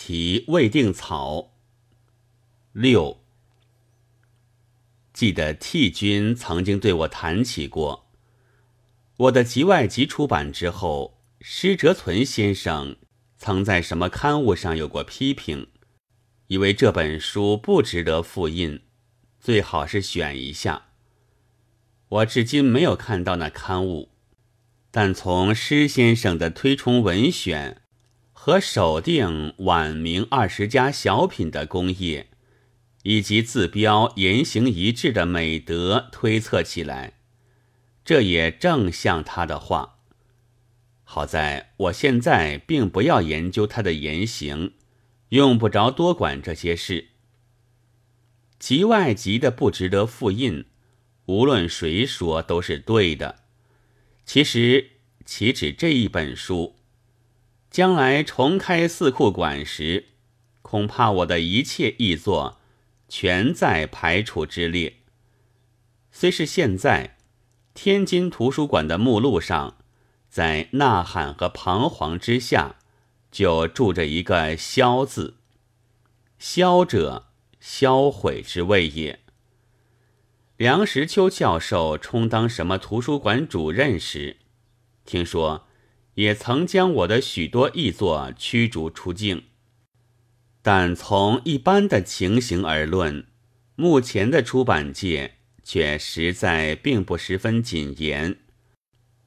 题未定草。六，记得替君曾经对我谈起过，我的集外集出版之后，施哲存先生曾在什么刊物上有过批评，以为这本书不值得复印，最好是选一下。我至今没有看到那刊物，但从施先生的推崇文选和首定晚明二十家小品的功业，以及字标言行一致的美德推测起来，这也正像他的话。好在我现在并不要研究他的言行，用不着多管这些事。集外集的不值得复印。无论谁说都是对的。其实岂止这一本书？将来重开四库馆时，恐怕我的一切译作全在排除之列。虽是现在，天津图书馆的目录上，在“呐喊”和“彷徨”之下，就住着一个“销”字。销者，销毁之谓也。梁实秋教授充当什么图书馆主任时，听说也曾将我的许多译作驱逐出境。但从一般的情形而论，目前的出版界却实在并不十分谨严，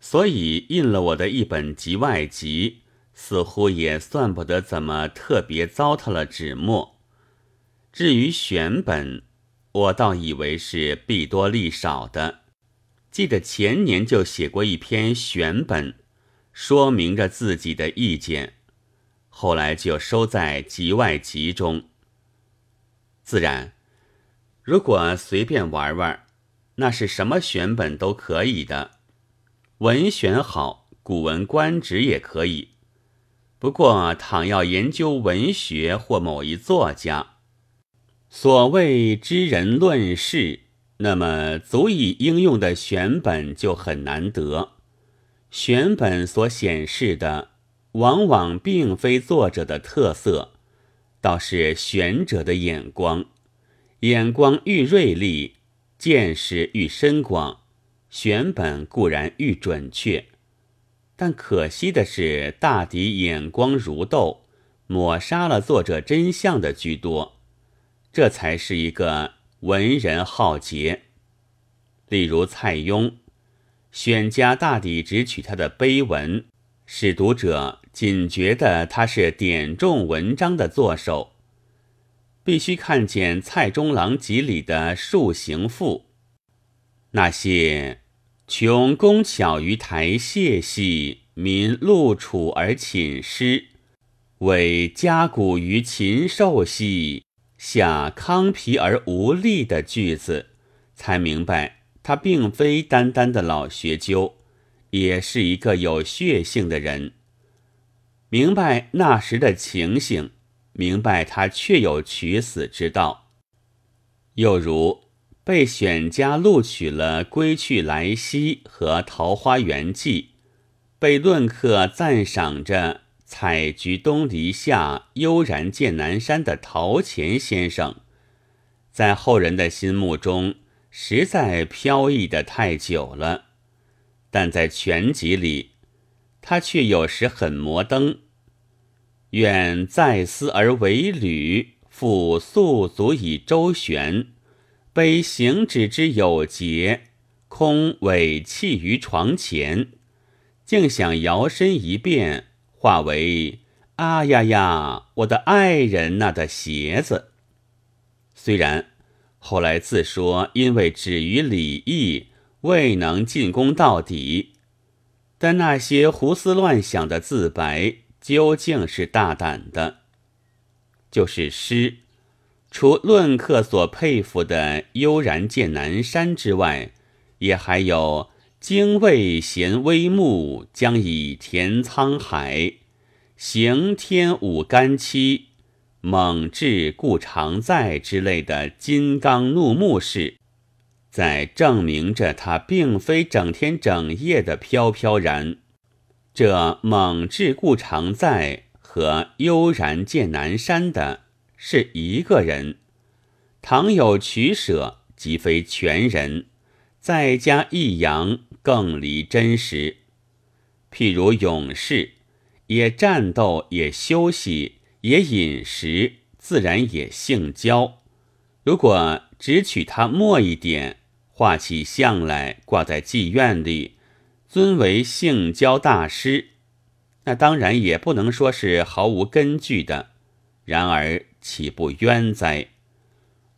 所以印了我的一本集外集，似乎也算不得怎么特别糟蹋了纸墨。至于选本，我倒以为是弊多利少的，记得前年就写过一篇选本，说明着自己的意见，后来就收在集外集中。自然，如果随便玩玩，那是什么选本都可以的，文选好，《古文官职》也可以。不过，倘要研究文学或某一作家，所谓知人论事，那么足以应用的选本就很难得。选本所显示的，往往并非作者的特色，倒是选者的眼光。眼光愈锐利，见识愈深广，选本固然愈准确。但可惜的是，大抵眼光如豆，抹杀了作者真相的居多。这才是一个文人浩杰。例如蔡邕，选家大抵只取他的碑文，使读者仅觉得他是点中文章的作手。必须看见《蔡中郎集》里的《树行赋》，那些穷工巧于台榭戏，民露楚而寝诗，为家谷于禽兽戏。下康皮而无力的句子，才明白他并非单单的老学究，也是一个有血性的人。明白那时的情形，明白他确有取死之道。又如被选家录取了《归去来兮》和《桃花源记》，被论客赞赏着。采菊东篱下，悠然见南山的陶潜先生，在后人的心目中实在飘逸的太久了，但在全集里，他却有时很摩登。愿再思而为履，复素足以周旋，悲行止之有节，空委弃于床前，竟想摇身一变。化为啊呀呀，我的爱人那的鞋子。虽然后来自说因为止于礼义，未能进攻到底，但那些胡思乱想的自白究竟是大胆的。就是诗，除论客所佩服的悠然见南山之外，也还有。精卫衔微木，将以填沧海；行天舞干戚，猛志故常在之类的金刚怒目式，在证明着他并非整天整夜的飘飘然。这猛志故常在和悠然见南山的是一个人，倘有取舍，即非全人。再加抑扬，更离真实。譬如勇士，也战斗，也休息，也饮食，自然也性交。如果只取他末一点，画起像来，挂在妓院里，尊为性交大师，那当然也不能说是毫无根据的。然而岂不冤哉？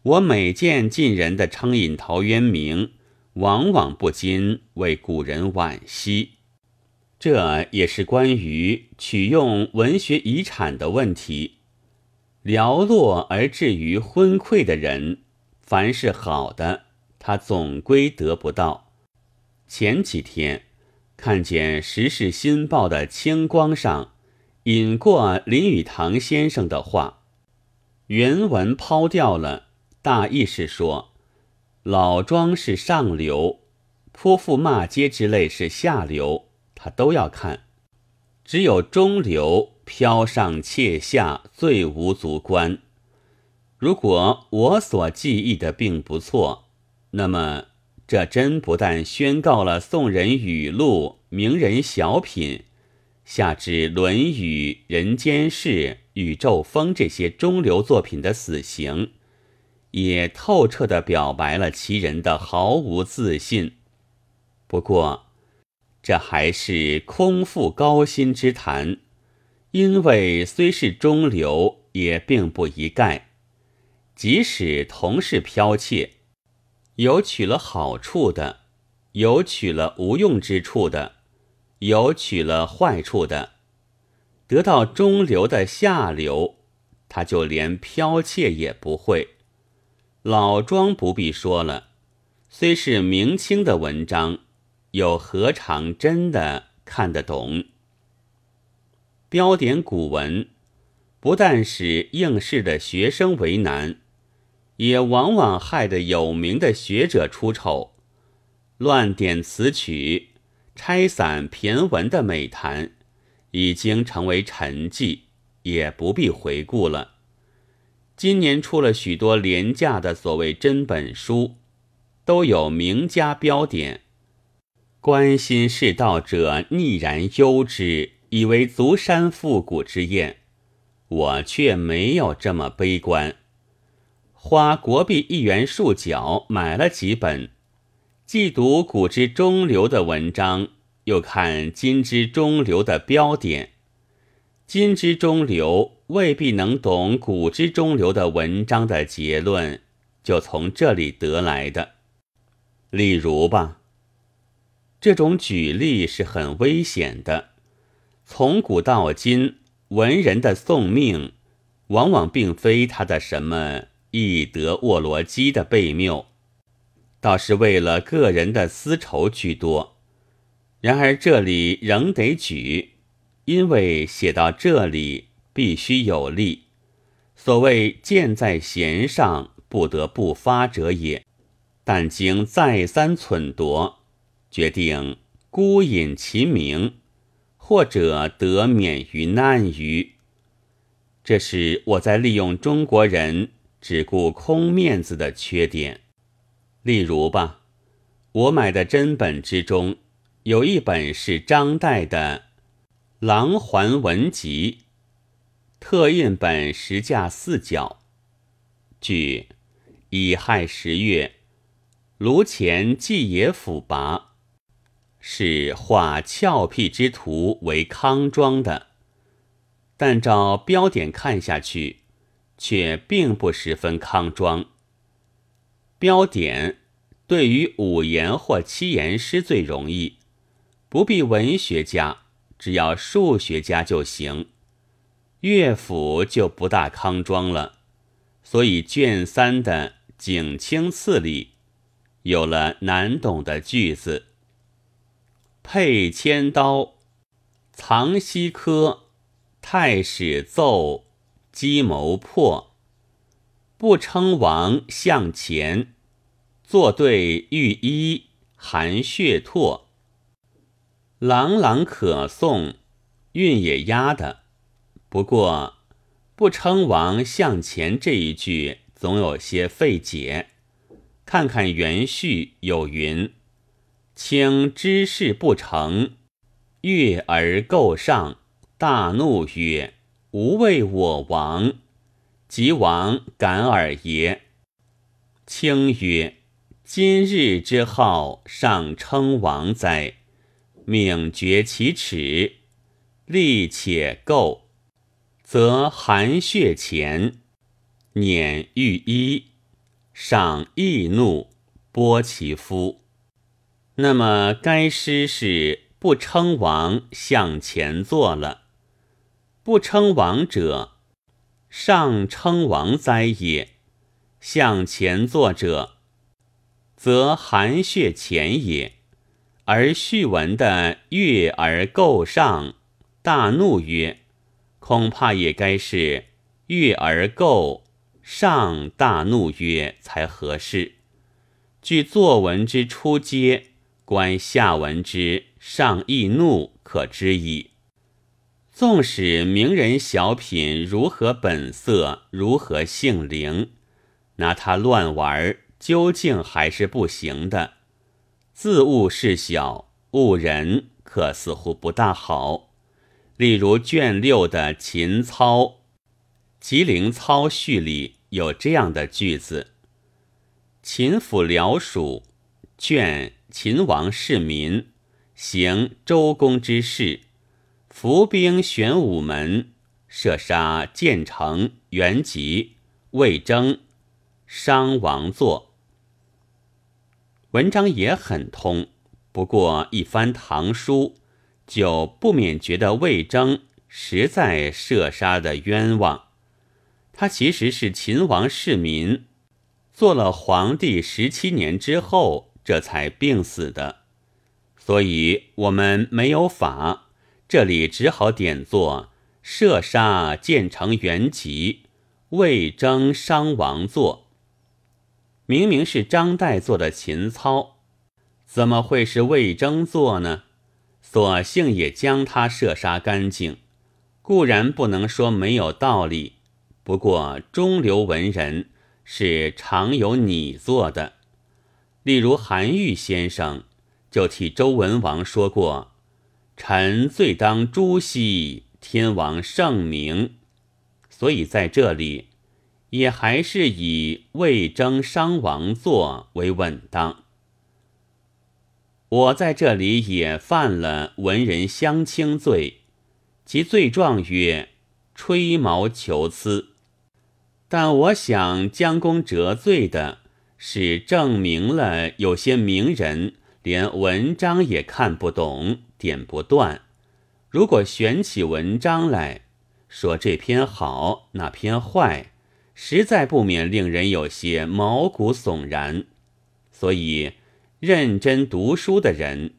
我每见近人的称引陶渊明。往往不禁为古人惋惜，这也是关于取用文学遗产的问题。寥落而至于昏聩的人，凡是好的，他总归得不到。前几天看见《时事新报》的清光上引过林语堂先生的话，原文抛掉了，大意是说。老庄是上流，泼妇骂街之类是下流，他都要看。只有中流，飘上切下，最无足观。如果我所记忆的并不错，那么这真不但宣告了宋人语录、名人小品，下至《论语》《人间世》《宇宙风》这些中流作品的死刑。也透彻地表白了其人的毫无自信。不过，这还是空腹高薪之谈，因为虽是中流，也并不一概。即使同是剽窃，有取了好处的，有取了无用之处的，有取了坏处的，得到中流的下流，他就连剽窃也不会。老庄不必说了，虽是明清的文章，又何尝真的看得懂？标点古文不但使应试的学生为难，也往往害得有名的学者出丑。乱点词曲、拆散骈文的美谈，已经成为陈迹，也不必回顾了。今年出了许多廉价的所谓真本书，都有名家标点。关心世道者逆然忧之，以为足山复古之宴。我却没有这么悲观，花国币一元数角买了几本，既读古之中流的文章，又看今之中流的标点。今之中流。未必能懂古之中流的文章的结论，就从这里得来的。例如吧，这种举例是很危险的。从古到今，文人的送命，往往并非他的什么易得沃罗基的悖谬，倒是为了个人的私仇居多。然而这里仍得举，因为写到这里。必须有力，所谓箭在弦上，不得不发者也。但经再三忖度，决定孤隐其名，或者得免于难于。这是我在利用中国人只顾空面子的缺点。例如吧，我买的真本之中，有一本是张岱的《琅环文集》。特印本实价四角。据乙亥十月，炉前祭野府拔，是画俏僻之图为康庄的，但照标点看下去，却并不十分康庄。标点对于五言或七言诗最容易，不必文学家，只要数学家就行。乐府就不大康庄了，所以卷三的景清次里有了难懂的句子：佩千刀，藏西科，太史奏，机谋破，不称王向前，坐对御医含血唾，朗朗可诵，韵也压的。不过“不称王向前”这一句总有些费解。看看原序有云：“卿知事不成，悦而构上，大怒曰：‘吾为我王，即王敢尔耶？’卿曰：‘今日之号，尚称王哉？命绝其耻，立且构，则含血前，辇御衣。’”上易怒，剥其夫。那么该诗是不称王向前坐了。不称王者，上称王哉也；向前坐者，则含血前也。而序文的悦而构上，大怒曰：“恐怕也该是悦而构。”上大怒曰：“才合适。”据作文之初阶，观下文之上易怒，可知矣。纵使名人小品如何本色，如何性灵，拿他乱玩，究竟还是不行的。自误事小，误人，可似乎不大好。例如卷六的秦操。吉林操序里有这样的句子：“秦府辽属，卷秦王世民，行周公之事，伏兵玄武门，射杀建成、元吉、魏征、商王座。”文章也很通，不过一番唐书，就不免觉得魏征实在射杀的冤枉。他其实是秦王世民，做了皇帝十七年之后，这才病死的，所以我们没有法，这里只好点作射杀建成元吉，魏征商王座。明明是张岱做的秦操，怎么会是魏征做呢？索性也将他射杀干净，固然不能说没有道理。不过，中流文人是常有你做的，例如韩愈先生就替周文王说过：“臣罪当诛兮，天王圣明。”所以在这里也还是以魏征商王座为稳当。我在这里也犯了文人相轻罪，其罪状曰：“吹毛求疵。”但我想，将功折罪的是证明了有些名人连文章也看不懂，点不断。如果选起文章来说这篇好，那篇坏，实在不免令人有些毛骨悚然。所以，认真读书的人，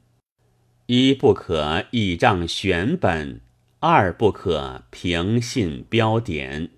一不可倚仗选本，二不可凭信标点。